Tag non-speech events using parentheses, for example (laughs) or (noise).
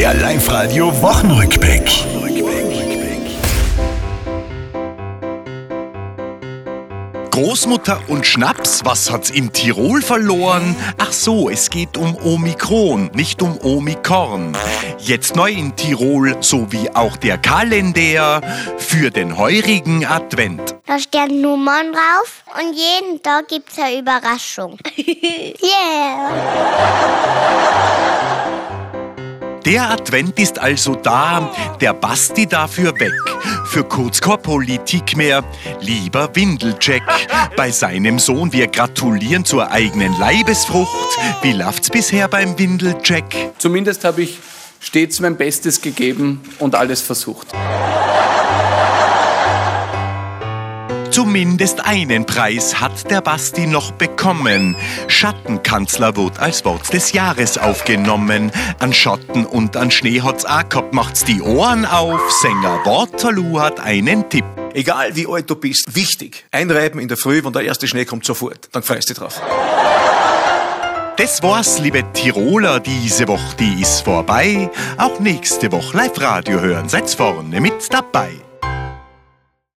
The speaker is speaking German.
Der Live-Radio Wochenrückblick. Großmutter und Schnaps, was hat's in Tirol verloren? Ach so, es geht um Omikron, nicht um Omikorn. Jetzt neu in Tirol, so wie auch der Kalender für den heurigen Advent. Da stehen Nummern drauf und jeden Tag gibt's eine Überraschung. (laughs) yeah! Der Advent ist also da, der Basti dafür weg. Für kurz keine Politik mehr, lieber Windelcheck. (laughs) Bei seinem Sohn, wir gratulieren zur eigenen Leibesfrucht. Wie läuft's bisher beim Windelcheck? Zumindest habe ich stets mein Bestes gegeben und alles versucht. Zumindest einen Preis hat der Basti noch bekommen. Schattenkanzler wird als Wort des Jahres aufgenommen. An Schotten und an Schnee hat's auch gehabt, macht's die Ohren auf. Sänger Waterloo hat einen Tipp. Egal wie alt du bist, wichtig. Einreiben in der Früh, wenn der erste Schnee kommt, sofort. Dann freust du dich drauf. Das war's, liebe Tiroler, diese Woche, die ist vorbei. Auch nächste Woche Live-Radio hören, seid vorne mit dabei.